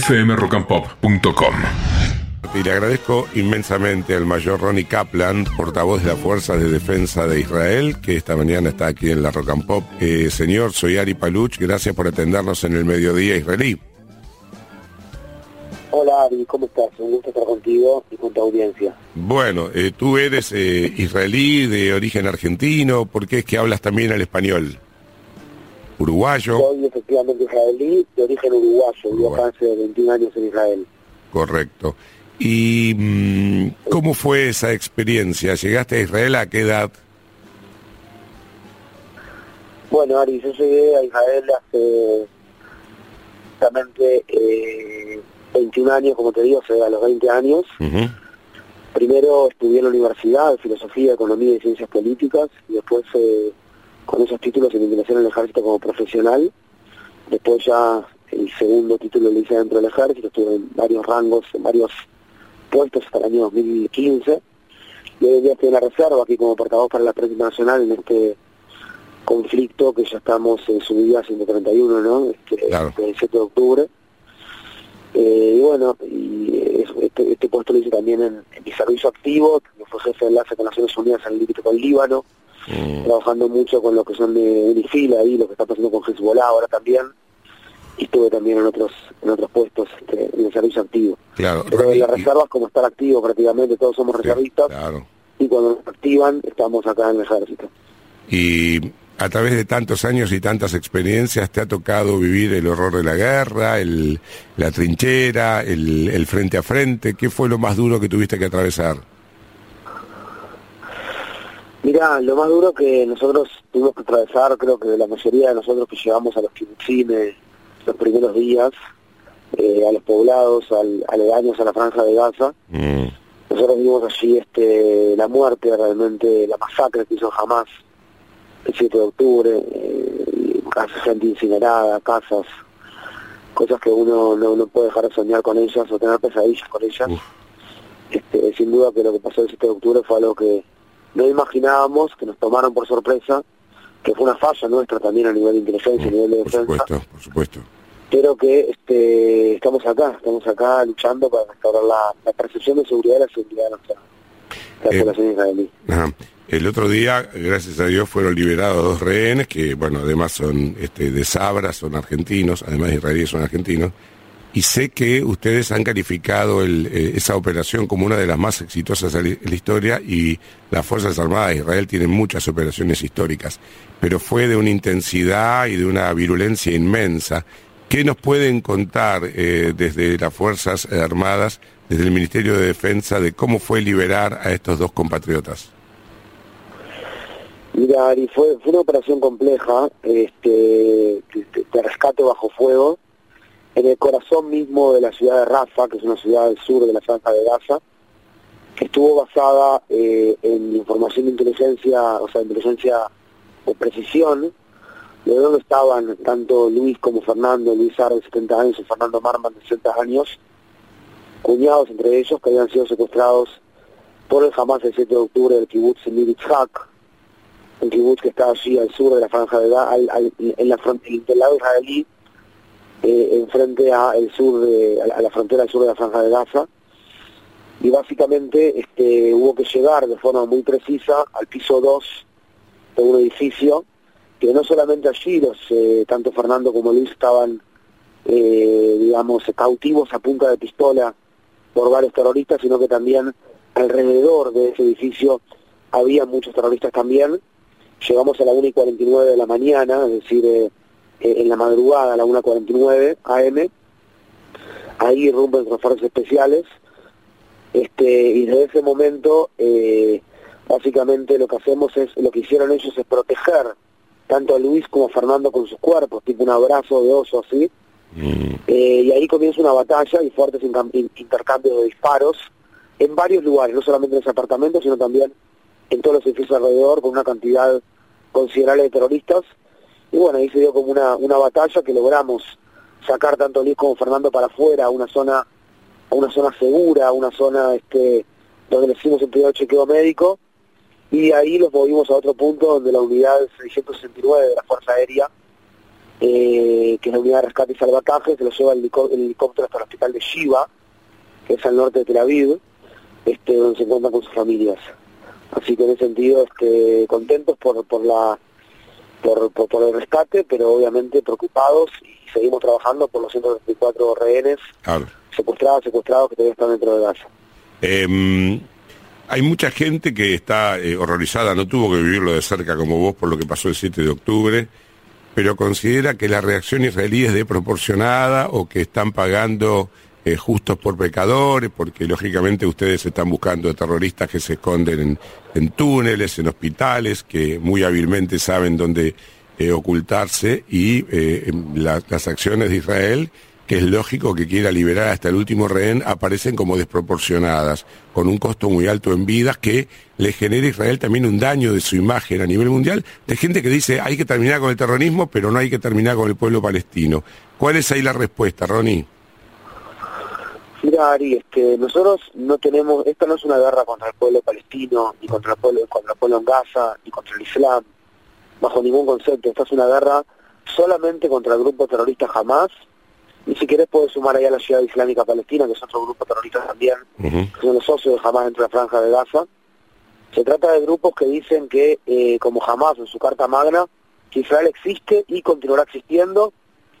fmrockandpop.com. Y le agradezco inmensamente al mayor Ronnie Kaplan, portavoz de las Fuerzas de Defensa de Israel, que esta mañana está aquí en la Rock and Pop. Eh, señor, soy Ari Paluch, gracias por atendernos en el mediodía israelí. Hola Ari, ¿cómo estás? Un gusto estar contigo y con tu audiencia. Bueno, eh, tú eres eh, israelí de origen argentino, ¿por qué es que hablas también el español? ¿Uruguayo? Soy efectivamente israelí de origen uruguayo, vivo hace 21 años en Israel. Correcto. ¿Y mm, cómo fue esa experiencia? ¿Llegaste a Israel a qué edad? Bueno, Ari, yo llegué a Israel hace exactamente eh, 21 años, como te digo, o sea, a los 20 años. Primero estudié en la universidad de Filosofía, Economía y Ciencias Políticas, y después eh, con esos títulos en ingresé en el ejército como profesional. Después ya el segundo título lo hice dentro del ejército, estuve en varios rangos, en varios puestos hasta el año 2015. Y hoy en día estoy en la reserva aquí como portavoz para la prensa internacional en este conflicto que ya estamos en su día 131, ¿no? Este, Claro. el 7 de octubre. Eh, y bueno, y este, este puesto lo hice también en, en mi servicio activo, que fue jefe de enlace con Naciones Unidas en el límite con Líbano, Mm, trabajando mucho con lo que son de Unifil ahí, lo que está pasando con Hezbollah ahora también, y estuve también en otros en otros puestos este, en el servicio activo. Claro. Pero en las reservas, como estar activo prácticamente, todos somos Sí, reservistas, Claro. y cuando nos activan, estamos acá en el ejército. Y a través de tantos años y tantas experiencias te ha tocado vivir el horror de la guerra, el, la trinchera, el, el frente a frente. ¿Qué fue lo más duro que tuviste que atravesar? Mira, lo más duro que nosotros tuvimos que atravesar, creo que la mayoría de nosotros que llegamos a los kibutzines los primeros días, eh, a los poblados, al, aledaños a la franja de Gaza, Mm, nosotros vimos allí este, la muerte, realmente la masacre que hizo jamás el 7 de octubre, eh, casi gente incinerada, casas, cosas que uno no, no puede dejar de soñar con ellas o tener pesadillas con ellas. Este, sin duda que lo que pasó el 7 de octubre fue algo que no imaginábamos, que nos tomaron por sorpresa, que fue una falla nuestra también a nivel de inteligencia, a nivel de por defensa, supuesto, por supuesto. pero que este, estamos acá, estamos acá luchando para restaurar la, la percepción de seguridad y la seguridad de nuestra la Eh, población israelí. Ajá. El otro día, gracias a Dios, fueron liberados dos rehenes que, bueno, además son este, de Sabra, son argentinos, además de israelíes son argentinos. Y sé que ustedes han calificado eh, esa operación como una de las más exitosas en la historia y las Fuerzas Armadas de Israel tienen muchas operaciones históricas, pero fue de una intensidad y de una virulencia inmensa. ¿Qué nos pueden contar eh, desde las Fuerzas Armadas, desde el Ministerio de Defensa, de cómo fue liberar a estos dos compatriotas? Mira, Ari, fue, una operación compleja, este, de rescate bajo fuego, en el corazón mismo de la ciudad de Rafa, que es una ciudad del sur de la franja de Gaza, que estuvo basada eh, en información de inteligencia, o sea, inteligencia de precisión, de donde estaban tanto Luis como Fernando, Luis Ar de 70 años y Fernando Marman de 60 años, cuñados entre ellos que habían sido secuestrados por el Hamas el 7 de octubre del kibbutz Nir Yitzhak, un kibbutz que está allí al sur de la franja de Gaza, en la frontera del lado israelí, eh, enfrente a el sur de, a la, frontera sur de la franja de Gaza, y básicamente este, hubo que llegar de forma muy precisa al piso 2 de un edificio, que no solamente allí los eh, tanto Fernando como Luis estaban, eh, digamos, cautivos a punta de pistola por varios terroristas, sino que también alrededor de ese edificio había muchos terroristas también. Llegamos a la 1 y 49 de la mañana, es decir, eh, en la madrugada a la 1.49 AM, ahí irrumpen los fuerzas especiales, este, y desde ese momento eh, básicamente lo que hacemos es, lo que hicieron ellos es proteger tanto a Luis como a Fernando con sus cuerpos, tipo un abrazo de oso así, Mm, eh, y ahí comienza una batalla y fuertes intercambios de disparos en varios lugares, no solamente en ese apartamento, sino también en todos los edificios alrededor, con una cantidad considerable de terroristas. Y bueno, ahí se dio como una, una batalla que logramos sacar tanto Luis como Fernando para afuera, a una zona, a una zona segura, a una zona este, donde le hicimos el primer chequeo médico, y ahí los movimos a otro punto donde la unidad 669 de la Fuerza Aérea eh, que es la unidad de rescate y salvataje, se lo lleva el, helicóptero hasta el hospital de Shiva, que es al norte de Tel Aviv, este, donde se encuentran con sus familias. Así que en ese sentido, este, contentos por, por la por, por, el rescate, pero obviamente preocupados y seguimos trabajando por los 134 rehenes secuestrados, secuestrados que todavía están dentro de Gaza. Eh, hay mucha gente que está eh, horrorizada, no tuvo que vivirlo de cerca como vos por lo que pasó el 7 de octubre, pero considera que la reacción israelí es desproporcionada o que están pagando eh, justos por pecadores, porque lógicamente ustedes están buscando terroristas que se esconden en, túneles, en hospitales, que muy hábilmente saben dónde eh, ocultarse y eh, las acciones de Israel que es lógico que quiera liberar hasta el último rehén, aparecen como desproporcionadas, con un costo muy alto en vidas que le genera a Israel también un daño de su imagen a nivel mundial, de gente que dice hay que terminar con el terrorismo, pero no hay que terminar con el pueblo palestino. ¿Cuál es ahí la respuesta, Ronnie? Mira, Ari, este, nosotros no tenemos, esta no es una guerra contra el pueblo palestino, ni contra el pueblo, contra el pueblo en Gaza, ni contra el Islam, bajo ningún concepto. Esta es una guerra solamente contra el grupo terrorista Hamas, y si querés puedes sumar allá la Ciudad Islámica Palestina, que es otro grupo terrorista también, que son los socios de Hamas dentro de la franja de Gaza. Se trata de grupos que dicen que, eh, como Hamas en su Carta Magna, que Israel existe y continuará existiendo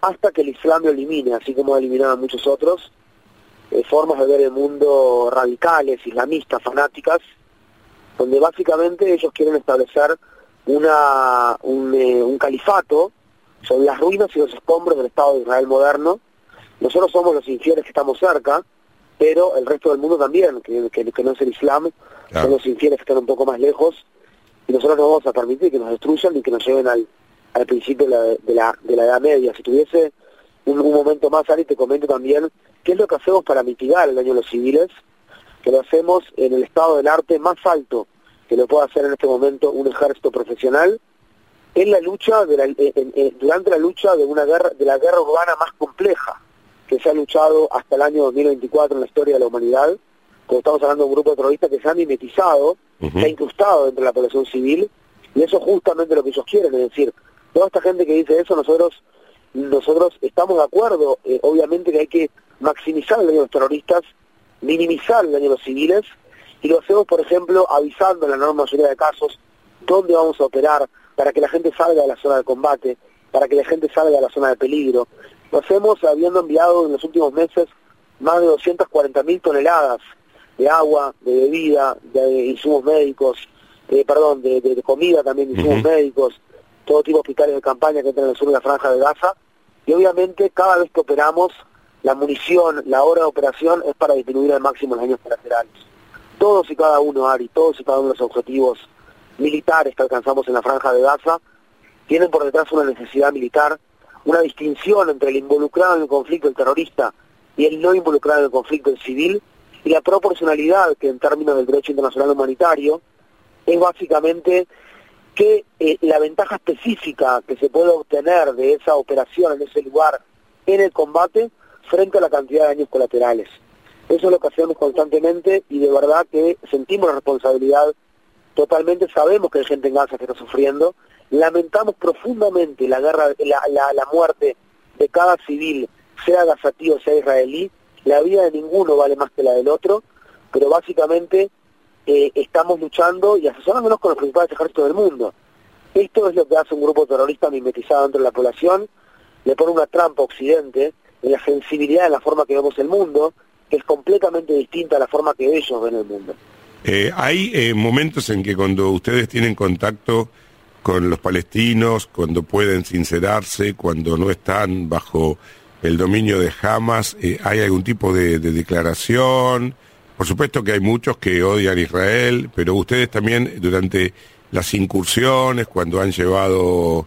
hasta que el Islam lo elimine, así como eliminaron a muchos otros, eh, formas de ver el mundo radicales, islamistas, fanáticas, donde básicamente ellos quieren establecer una, un, eh, un califato sobre las ruinas y los escombros del Estado de Israel moderno. Nosotros somos los infieles que estamos cerca, pero el resto del mundo también, que, que, no es el Islam, son los infieles que están un poco más lejos, y nosotros no vamos a permitir que nos destruyan ni que nos lleven al, al principio de la, de, la, de la Edad Media. Si tuviese un, un momento más, Ari, te comento también ¿Qué es lo que hacemos para mitigar el daño a los civiles? Que lo hacemos en el estado del arte más alto que lo puede hacer en este momento un ejército profesional, en la lucha de la, durante la lucha de una guerra de la guerra urbana más compleja que se ha luchado hasta el año 2024 en la historia de la humanidad, como estamos hablando de un grupo terrorista que se ha mimetizado, se ha incrustado dentro de la población civil, y eso es justamente lo que ellos quieren, es decir, toda esta gente que dice eso, nosotros nosotros estamos de acuerdo, eh, obviamente que hay que maximizar el daño de los terroristas, minimizar el daño de los civiles, y lo hacemos, por ejemplo, avisando en la enorme mayoría de casos dónde vamos a operar para que la gente salga de la zona de combate, para que la gente salga de la zona de peligro. Lo hacemos habiendo enviado en los últimos meses más de 240 mil toneladas de agua, de bebida, de insumos médicos, eh, perdón, de, comida también, de insumos médicos, todo tipo de hospitales de campaña que entran en el sur de la franja de Gaza. Y obviamente cada vez que operamos la munición, la hora de operación es para disminuir al máximo los daños colaterales. Todos y cada uno, Ari, todos y cada uno de los objetivos militares que alcanzamos en la franja de Gaza tienen por detrás una necesidad militar, una distinción entre el involucrado en el conflicto, el terrorista, y el no involucrado en el conflicto, el civil, y la proporcionalidad que en términos del derecho internacional humanitario es básicamente que eh, la ventaja específica que se puede obtener de esa operación en ese lugar en el combate frente a la cantidad de daños colaterales. Eso es lo que hacemos constantemente y de verdad que sentimos la responsabilidad totalmente, sabemos que hay gente en Gaza que está sufriendo, lamentamos profundamente la guerra, la, la, muerte de cada civil, sea gazatí o sea israelí, la vida de ninguno vale más que la del otro, pero básicamente eh, estamos luchando y asesorándonos con los principales ejércitos del mundo. Esto es lo que hace un grupo terrorista mimetizado dentro de la población, le pone una trampa a Occidente, la sensibilidad de la forma que vemos el mundo, es completamente distinta a la forma que ellos ven el mundo. Eh, hay eh, momentos en que cuando ustedes tienen contacto con los palestinos, cuando pueden sincerarse, cuando no están bajo el dominio de Hamas, eh, ¿hay algún tipo de, declaración? Por supuesto que hay muchos que odian a Israel, pero ustedes también durante las incursiones, cuando han llevado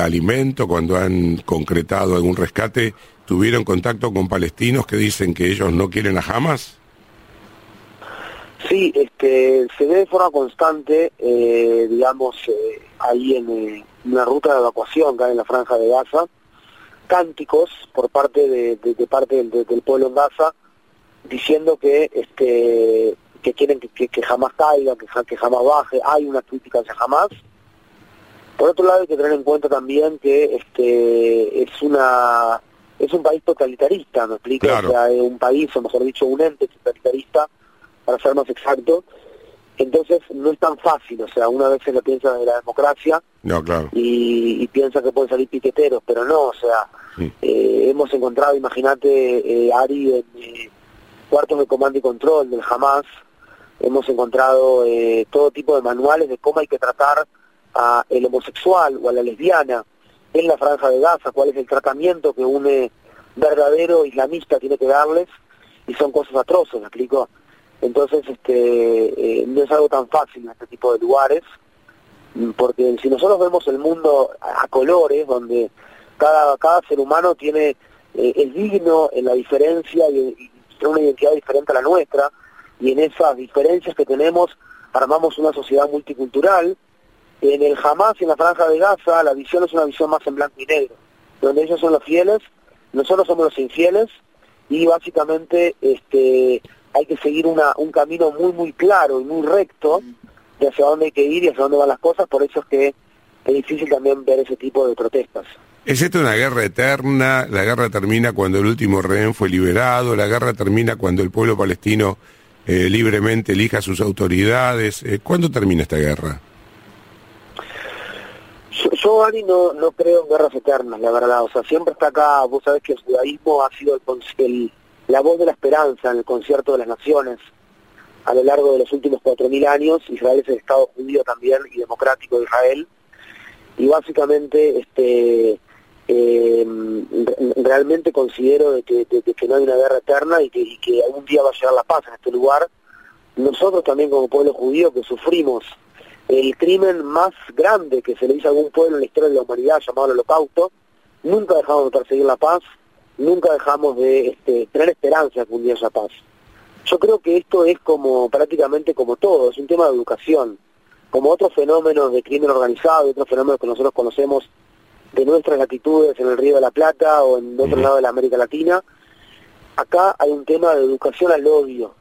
alimento, cuando han concretado algún rescate, tuvieron contacto con palestinos que dicen que ellos no quieren a Hamas? Sí, este, se ve de forma constante, eh, digamos, eh, ahí en eh, una ruta de evacuación acá en la franja de Gaza, cánticos por parte de, parte del, pueblo en Gaza diciendo que este que quieren que, que, jamás caiga, que, que jamás baje, hay una crítica hacia jamás, Por otro lado hay que tener en cuenta también que este es una es un país totalitarista, ¿me explico? O sea, es un país, o mejor dicho, un ente totalitarista, para ser más exacto. Entonces no es tan fácil, o sea, una vez se lo piensa de la democracia no, claro. y, piensa que pueden salir piqueteros, pero no, o sea, eh, hemos encontrado, imagínate, eh, Ari, en eh, cuartos de comando y control del Hamas, hemos encontrado eh, todo tipo de manuales de cómo hay que tratar a el homosexual o a la lesbiana en la franja de Gaza, cuál es el tratamiento que un verdadero islamista tiene que darles, y son cosas atroces, ¿me explico? Entonces, este, eh, no es algo tan fácil en este tipo de lugares, porque si nosotros vemos el mundo a, colores, donde cada, cada ser humano tiene eh, digno en la diferencia y tiene una identidad diferente a la nuestra, y en esas diferencias que tenemos armamos una sociedad multicultural. En el Hamas y en la Franja de Gaza la visión es una visión más en blanco y negro, donde ellos son los fieles, nosotros somos los infieles y básicamente este hay que seguir una, un camino muy muy claro y muy recto de hacia dónde hay que ir y hacia dónde van las cosas, por eso es que es difícil también ver ese tipo de protestas. ¿Es esto una guerra eterna? ¿La guerra termina cuando el último rehén fue liberado? ¿La guerra termina cuando el pueblo palestino eh, libremente elija sus autoridades. Eh, ¿Cuándo termina esta guerra? Yo, Ari, no, no creo en guerras eternas, la verdad. O sea, siempre está acá, vos sabés que el judaísmo ha sido el, la voz de la esperanza en el concierto de las naciones a lo largo de los últimos cuatro mil años. Israel es el Estado judío también y democrático de Israel. Y básicamente este eh, realmente considero de que, que, no hay una guerra eterna y que, y que algún día va a llegar la paz en este lugar. Nosotros también como pueblo judío que sufrimos el crimen más grande que se le hizo a algún pueblo en la historia de la humanidad llamado el holocausto, nunca dejamos de perseguir la paz, nunca dejamos de este, tener esperanza de que un día haya paz. Yo creo que esto es como prácticamente como todo, es un tema de educación, como otros fenómenos de crimen organizado, otros fenómenos que nosotros conocemos de nuestras latitudes en el Río de la Plata o en otro lado de la América Latina. Acá hay un tema de educación al odio,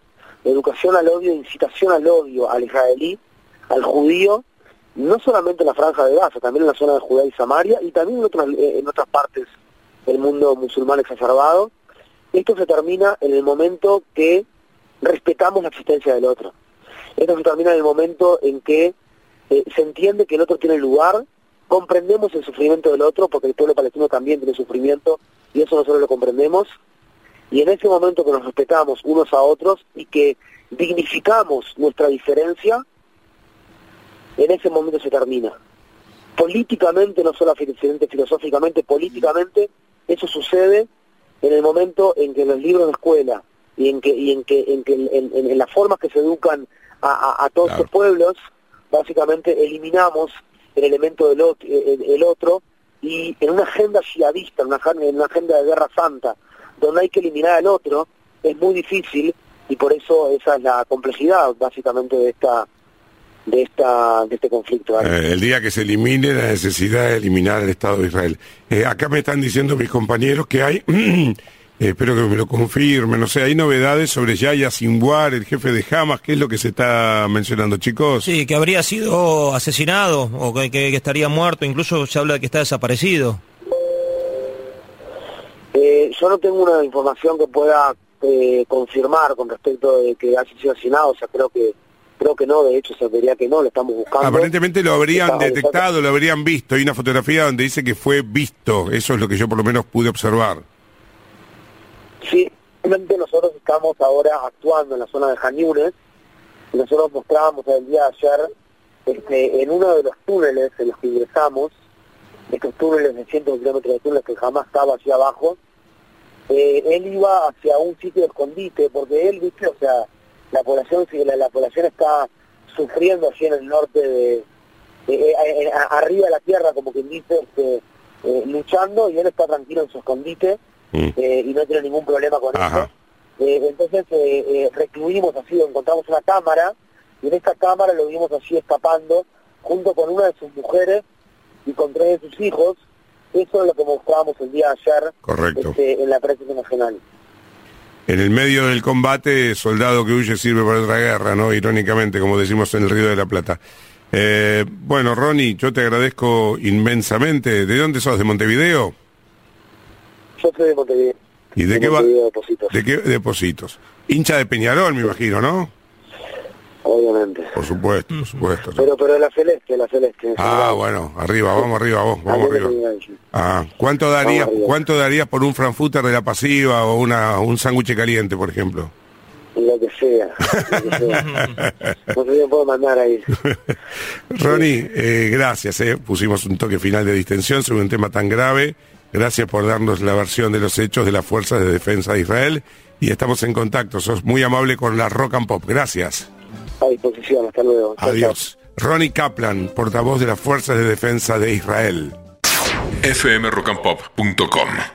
de educación al odio, incitación al odio al israelí, al judío, no solamente en la franja de Gaza, también en la zona de Judea y Samaria y también en otras, eh, en otras partes del mundo musulmán exacerbado. Esto se termina en el momento que respetamos la existencia del otro. Esto se termina en el momento en que eh, se entiende que el otro tiene lugar comprendemos el sufrimiento del otro, porque el pueblo palestino también tiene sufrimiento, y eso nosotros lo comprendemos, y en ese momento que nos respetamos unos a otros y que dignificamos nuestra diferencia, en ese momento se termina. Políticamente, no solo filosóficamente, políticamente, eso sucede en el momento en que los libros de escuela y en que, y en, que, en, que en, las formas que se educan a, todos los pueblos, básicamente eliminamos el elemento del otro, el, otro y en una agenda jihadista, en una, en una agenda de guerra santa, donde hay que eliminar al otro, es muy difícil y por eso esa es la complejidad básicamente de esta de esta de este conflicto. Eh, el día que se elimine la necesidad de eliminar el Estado de Israel. Eh, acá me están diciendo mis compañeros que hay Eh, espero que me lo confirmen. No sé, hay novedades sobre Yaya Sinwar, el jefe de Hamas. ¿Qué es lo que se está mencionando, chicos? Sí, que habría sido asesinado o que, estaría muerto. Incluso se habla de que está desaparecido. Eh, yo no tengo una información que pueda eh, confirmar con respecto de que haya sido asesinado. O sea, creo que creo que no. De hecho, se vería que no. Lo estamos buscando. Aparentemente lo habrían detectado, lo habrían visto. Hay una fotografía donde dice que fue visto. Eso es lo que yo por lo menos pude observar. Sí, realmente nosotros estamos ahora actuando en la zona de Jañunes. Nosotros mostrábamos el día de ayer este, en uno de los túneles en los que ingresamos, estos túneles de cientos de kilómetros de túneles que jamás estaba allí abajo, eh, él iba hacia un sitio de escondite, porque él, viste, o sea, la población, la, la población está sufriendo allí en el norte de, eh, arriba de la tierra, como quien dice, este, eh, luchando, y él está tranquilo en su escondite, Mm. Eh, y no tiene ningún problema con eso. Eh, entonces eh, recluimos así, encontramos una cámara y en esta cámara lo vimos así escapando junto con una de sus mujeres y con tres de sus hijos. Eso es lo que mostrábamos el día de ayer. Este, en la prensa nacional. En el medio del combate, soldado que huye sirve para otra guerra, ¿no? Irónicamente, como decimos en el Río de la Plata. Eh, bueno, Ronnie, yo te agradezco inmensamente. ¿De dónde sos? ¿De Montevideo? Yo soy de Montevideo. ¿Y de, qué va? ¿De qué depositos? Hincha de Peñarol, me imagino, ¿no? Obviamente. Por supuesto, por supuesto. Pero, pero la celeste, la celeste. Ah, bueno, arriba, vamos arriba, vos, vamos arriba. Ah, ¿cuánto darías, cuánto darías por un frankfurter de la pasiva o una un sándwich caliente, por ejemplo? Lo que sea, no sé si puedo mandar ahí. Ronnie, eh, gracias, eh. pusimos un toque final de distensión sobre un tema tan grave. Gracias por darnos la versión de los hechos de las fuerzas de defensa de Israel y estamos en contacto. Sos muy amable con la Rock and Pop. Gracias. A disposición, hasta luego. Adiós. Ronnie Kaplan, portavoz de las fuerzas de defensa de Israel. fmrockandpop.com